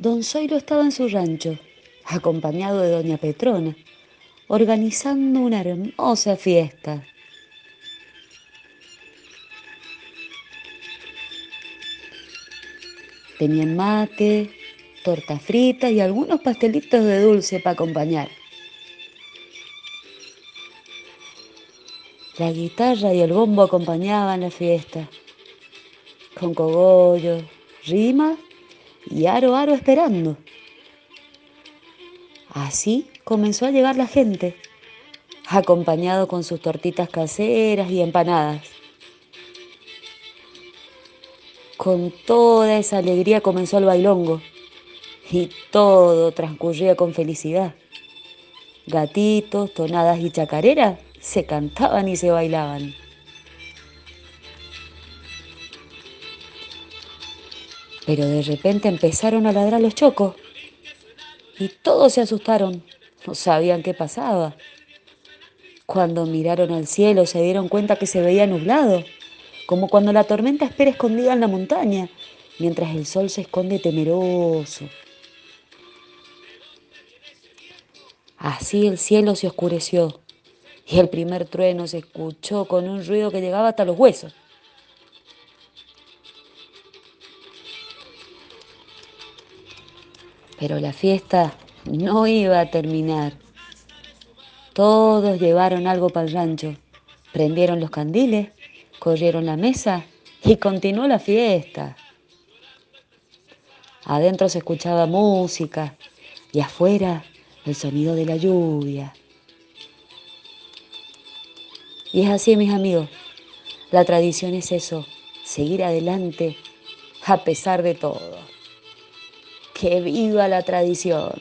Don Zoilo estaba en su rancho, acompañado de doña Petrona, organizando una hermosa fiesta. Tenían mate, torta frita y algunos pastelitos de dulce para acompañar. La guitarra y el bombo acompañaban la fiesta, con cogollo, rima y aro aro esperando. Así comenzó a llegar la gente, acompañado con sus tortitas caseras y empanadas. Con toda esa alegría comenzó el bailongo y todo transcurría con felicidad. Gatitos, tonadas y chacareras se cantaban y se bailaban. Pero de repente empezaron a ladrar los chocos y todos se asustaron, no sabían qué pasaba. Cuando miraron al cielo se dieron cuenta que se veía nublado, como cuando la tormenta espera escondida en la montaña, mientras el sol se esconde temeroso. Así el cielo se oscureció y el primer trueno se escuchó con un ruido que llegaba hasta los huesos. Pero la fiesta no iba a terminar. Todos llevaron algo para el rancho, prendieron los candiles, corrieron la mesa y continuó la fiesta. Adentro se escuchaba música y afuera el sonido de la lluvia. Y es así, mis amigos. La tradición es eso, seguir adelante a pesar de todo. Que viva la tradición.